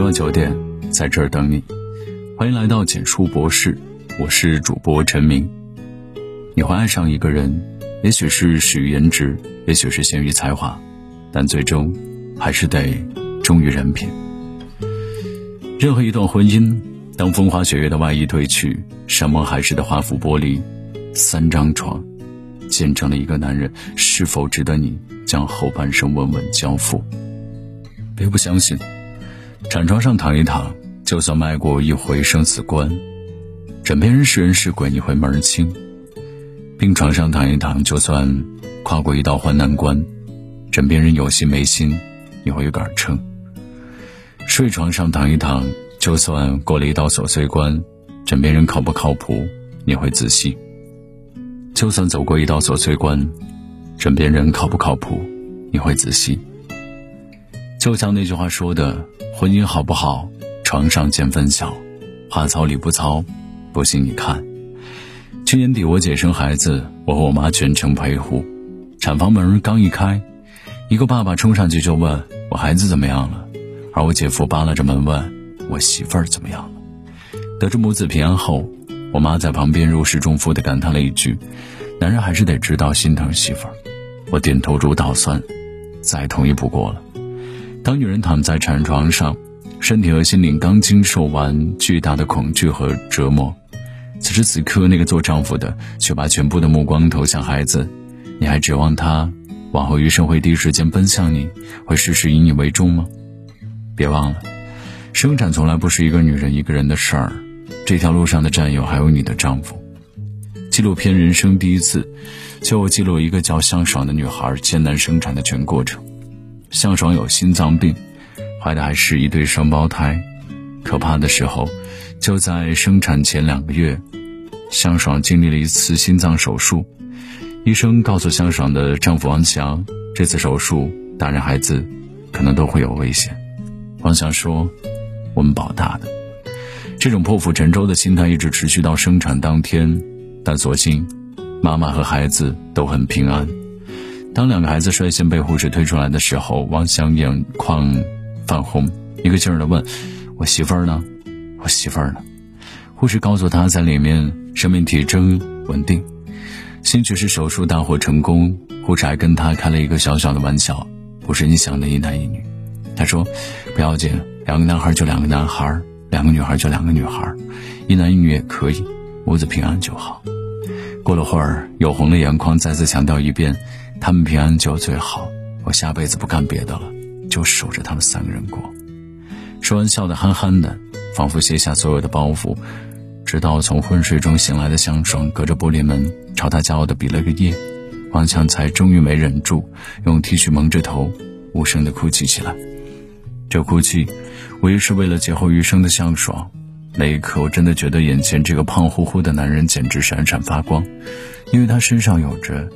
每晚九点，在这儿等你。欢迎来到简书博士，我是主播陈明。你会爱上一个人，也许是始于颜值，也许是先于才华，但最终还是得忠于人品。任何一段婚姻，当风花雪月的外衣褪去，山盟海誓的华服剥离，三张床，见证了一个男人是否值得你将后半生稳稳交付。别不相信。产床上躺一躺，就算迈过一回生死关；枕边人是人是鬼，你会门儿清。病床上躺一躺，就算跨过一道患难关；枕边人有心没心，你会有杆秤。睡床上躺一躺，就算过了一道琐碎关；枕边人靠不靠谱，你会仔细。就算走过一道琐碎关，枕边人靠不靠谱，你会仔细。就像那句话说的。婚姻好不好，床上见分晓，话糙理不糙，不信你看。去年底我姐生孩子，我和我妈全程陪护。产房门刚一开，一个爸爸冲上去就问我孩子怎么样了，而我姐夫扒拉着门问我媳妇儿怎么样了。得知母子平安后，我妈在旁边如释重负地感叹了一句：“男人还是得知道心疼媳妇儿。”我点头如捣蒜，再同意不过了。当女人躺在产床上，身体和心灵刚经受完巨大的恐惧和折磨，此时此刻，那个做丈夫的却把全部的目光投向孩子，你还指望他往后余生会第一时间奔向你，会事事以你为重吗？别忘了，生产从来不是一个女人一个人的事儿，这条路上的战友还有你的丈夫。纪录片《人生第一次》就记录一个叫向爽的女孩艰难生产的全过程。向爽有心脏病，怀的还是一对双胞胎。可怕的时候，就在生产前两个月，向爽经历了一次心脏手术。医生告诉向爽的丈夫王翔，这次手术，大人孩子可能都会有危险。王翔说：“我们保大的。”这种破釜沉舟的心态一直持续到生产当天，但所幸，妈妈和孩子都很平安。当两个孩子率先被护士推出来的时候，王翔眼眶泛红，一个劲儿的问：“我媳妇儿呢？我媳妇儿呢？”护士告诉他在里面，生命体征稳定，兴许是手术大获成功。护士还跟他开了一个小小的玩笑：“不是你想的一男一女。”他说：“不要紧，两个男孩就两个男孩，两个女孩就两个女孩，一男一女也可以，母子平安就好。”过了会儿，有红的眼眶，再次强调一遍。他们平安就最好，我下辈子不干别的了，就守着他们三个人过。说完，笑得憨憨的，仿佛卸下所有的包袱。直到从昏睡中醒来的向爽，隔着玻璃门朝他骄傲地比了个耶，王强才终于没忍住，用 T 恤蒙着头，无声地哭泣起来。这哭泣，无疑是为了劫后余生的向爽。那一刻，我真的觉得眼前这个胖乎乎的男人简直闪闪发光，因为他身上有着。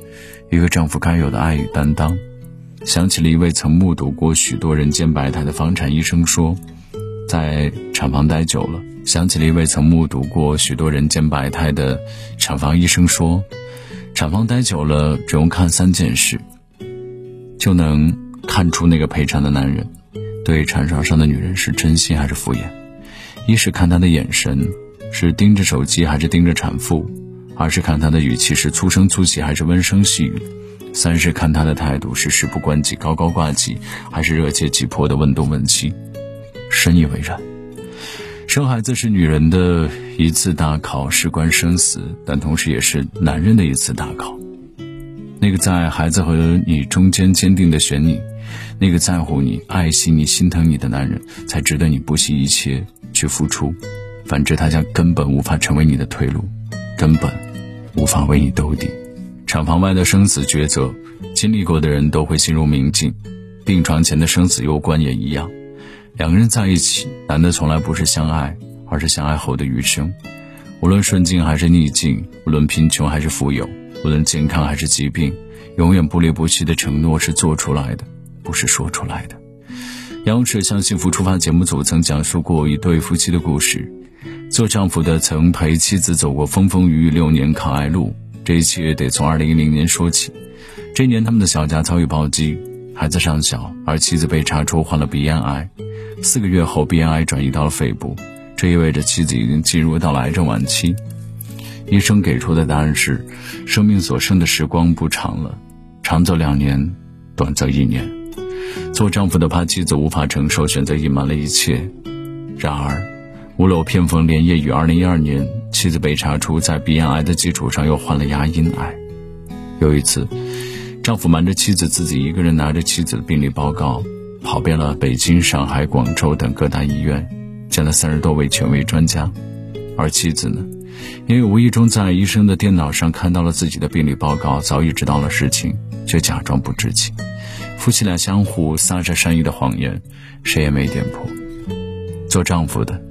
一个丈夫该有的爱与担当，想起了一位曾目睹过许多人间百态的房产医生说，在产房待久了。想起了一位曾目睹过许多人间百态的产房医生说，产房待久了，只用看三件事，就能看出那个陪产的男人对产床上的女人是真心还是敷衍。一是看他的眼神，是盯着手机还是盯着产妇。二是看他的语气是粗声粗气还是温声细语，三是看他的态度是事不关己高高挂起还是热切急迫的问东问西，深以为然。生孩子是女人的一次大考，事关生死，但同时也是男人的一次大考。那个在孩子和你中间坚定的选你，那个在乎你、爱惜你、心疼你的男人，才值得你不惜一切去付出。反之，他将根本无法成为你的退路，根本。无法为你兜底，产房外的生死抉择，经历过的人都会心如明镜；病床前的生死攸关也一样。两个人在一起，难的从来不是相爱，而是相爱后的余生。无论顺境还是逆境，无论贫穷还是富有，无论健康还是疾病，永远不离不弃的承诺是做出来的，不是说出来的。央视向幸福出发节目组曾讲述过一对夫妻的故事。做丈夫的曾陪妻子走过风风雨雨六年抗癌路，这一切得从二零一零年说起。这一年，他们的小家遭遇暴击，孩子尚小，而妻子被查出患了鼻咽癌。四个月后鼻咽癌转移到了肺部，这意味着妻子已经进入到了癌症晚期。医生给出的答案是，生命所剩的时光不长了，长则两年，短则一年。做丈夫的怕妻子无法承受，选择隐瞒了一切。然而，屋漏偏逢连夜雨，二零一二年，妻子被查出在鼻咽癌的基础上又患了牙龈癌。有一次，丈夫瞒着妻子，自己一个人拿着妻子的病历报告，跑遍了北京、上海、广州等各大医院，见了三十多位权威专家，而妻子呢？因为无意中在医生的电脑上看到了自己的病历报告，早已知道了事情，却假装不知情。夫妻俩相互撒着善意的谎言，谁也没点破。做丈夫的，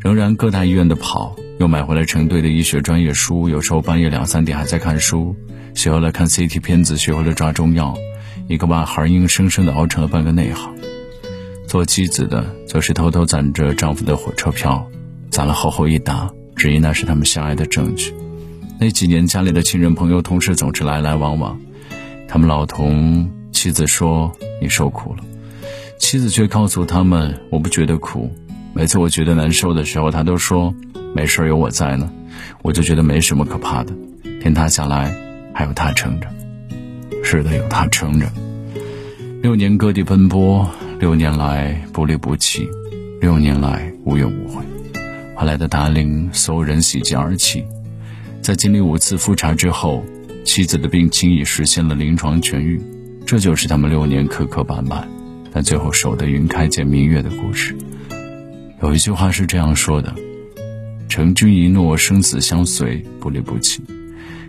仍然各大医院的跑，又买回来成堆的医学专业书，有时候半夜两三点还在看书，学会了看 CT 片子，学会了抓中药，一个外行硬生生的熬成了半个内行。做妻子的，则是偷偷攒着丈夫的火车票，攒了厚厚一沓。只因那是他们相爱的证据。那几年，家里的亲人、朋友、同事总是来来往往。他们老同妻子说：“你受苦了。”妻子却告诉他们：“我不觉得苦。每次我觉得难受的时候，他都说：‘没事，有我在呢。’我就觉得没什么可怕的。天塌下来，还有他撑着。是的，有他撑着。六年各地奔波，六年来不离不弃，六年来无怨无悔。”后来的达令所有人喜极而泣。在经历五次复查之后，妻子的病情已实现了临床痊愈。这就是他们六年磕磕绊绊，但最后守得云开见明月的故事。有一句话是这样说的：“成君一诺，生死相随，不离不弃。”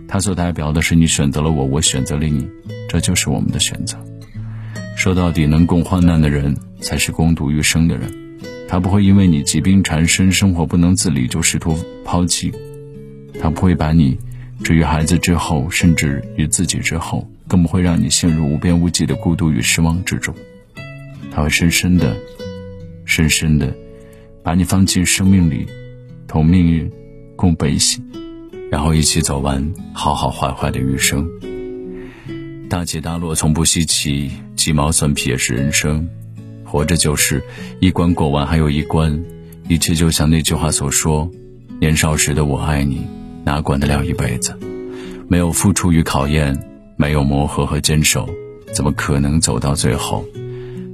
它所代表的是你选择了我，我选择了你，这就是我们的选择。说到底，能共患难的人，才是共度余生的人。他不会因为你疾病缠身、生活不能自理就试图抛弃，他不会把你置于孩子之后，甚至于自己之后，更不会让你陷入无边无际的孤独与失望之中。他会深深的、深深的把你放进生命里，同命运共悲喜，然后一起走完好好坏坏的余生。大起大落从不稀奇，鸡毛蒜皮也是人生。活着就是一关过完还有一关，一切就像那句话所说：“年少时的我爱你，哪管得了一辈子？没有付出与考验，没有磨合和坚守，怎么可能走到最后？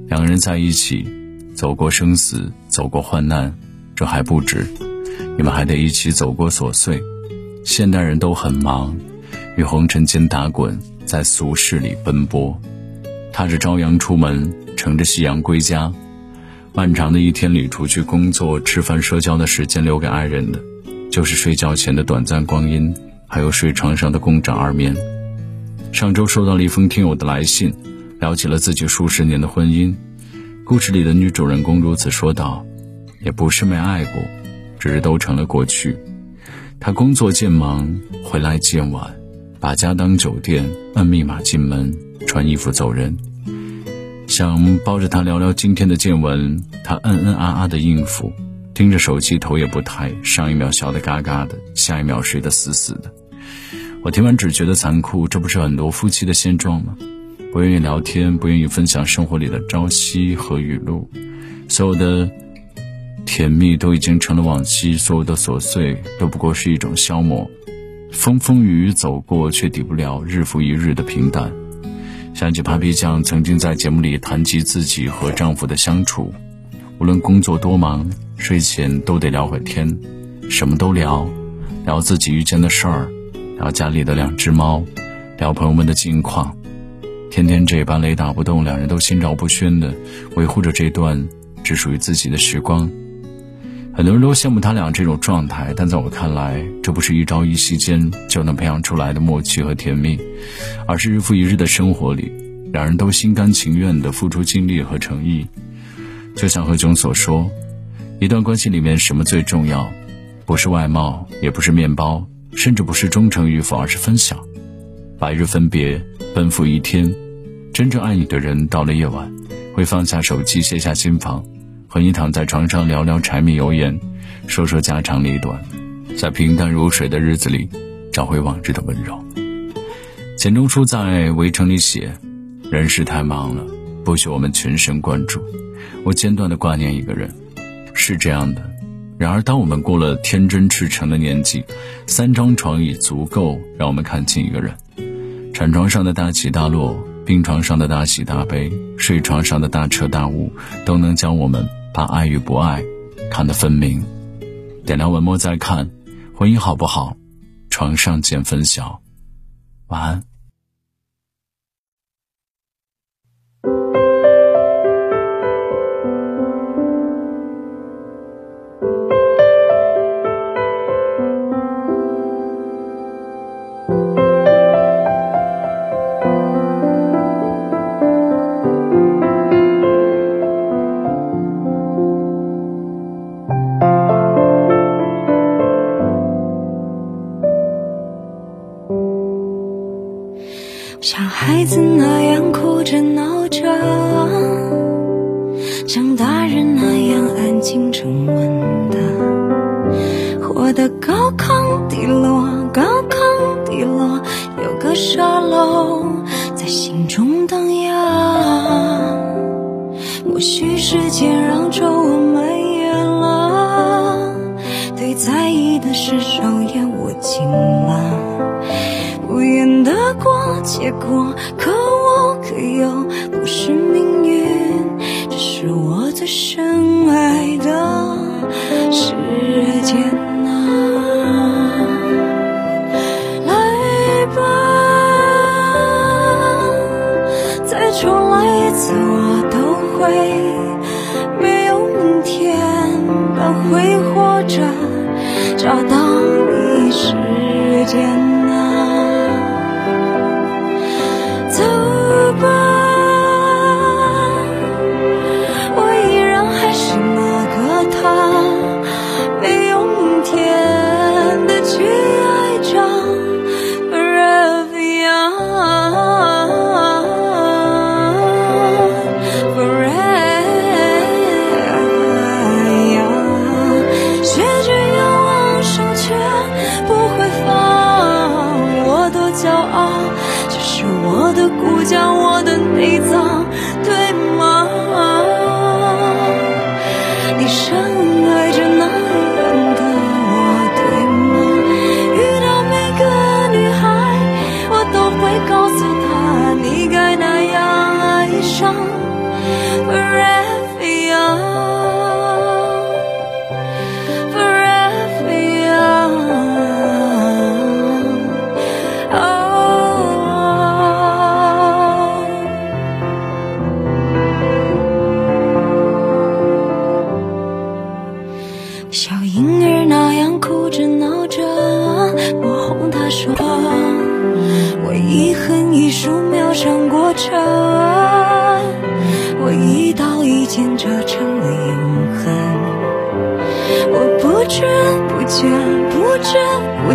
两个人在一起，走过生死，走过患难，这还不止，你们还得一起走过琐碎。现代人都很忙，与红尘间打滚，在俗世里奔波，踏着朝阳出门。乘着夕阳归家，漫长的一天里，除去工作、吃饭、社交的时间，留给爱人的，就是睡觉前的短暂光阴，还有睡床上的共枕而眠。上周收到了一封听友的来信，聊起了自己数十年的婚姻。故事里的女主人公如此说道：“也不是没爱过，只是都成了过去。她工作渐忙，回来渐晚，把家当酒店，按密码进门，穿衣服走人。”想抱着他聊聊今天的见闻，他嗯嗯啊啊的应付，盯着手机头也不抬，上一秒笑得嘎嘎的，下一秒睡得死死的。我听完只觉得残酷，这不是很多夫妻的现状吗？不愿意聊天，不愿意分享生活里的朝夕和雨露，所有的甜蜜都已经成了往昔，所有的琐碎都不过是一种消磨。风风雨雨走过，却抵不了日复一日的平淡。想起 Papi 酱曾经在节目里谈及自己和丈夫的相处，无论工作多忙，睡前都得聊会天，什么都聊，聊自己遇见的事儿，聊家里的两只猫，聊朋友们的近况，天天这般雷打不动，两人都心照不宣的维护着这段只属于自己的时光。很多人都羡慕他俩这种状态，但在我看来，这不是一朝一夕间就能培养出来的默契和甜蜜，而是日复一日的生活里，两人都心甘情愿地付出精力和诚意。就像何炅所说，一段关系里面什么最重要？不是外貌，也不是面包，甚至不是忠诚与否，而是分享。白日分别，奔赴一天，真正爱你的人，到了夜晚，会放下手机，卸下心防。和你躺在床上聊聊柴米油盐，说说家长里短，在平淡如水的日子里，找回往日的温柔。钱钟书在《围城》里写：“人世太忙了，不许我们全神贯注。我间断的挂念一个人，是这样的。然而，当我们过了天真赤诚的年纪，三张床已足够让我们看清一个人。产床上的大起大落，病床上的大喜大悲，睡床上的大彻大悟，都能将我们把爱与不爱看得分明。点亮文末再看，婚姻好不好？床上见分晓。晚安。过，可我可又不是命运，这是我最深爱的时间啊！来吧，再重来一次，我都会没有明天，但会活着找到你时间。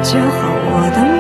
就，好我的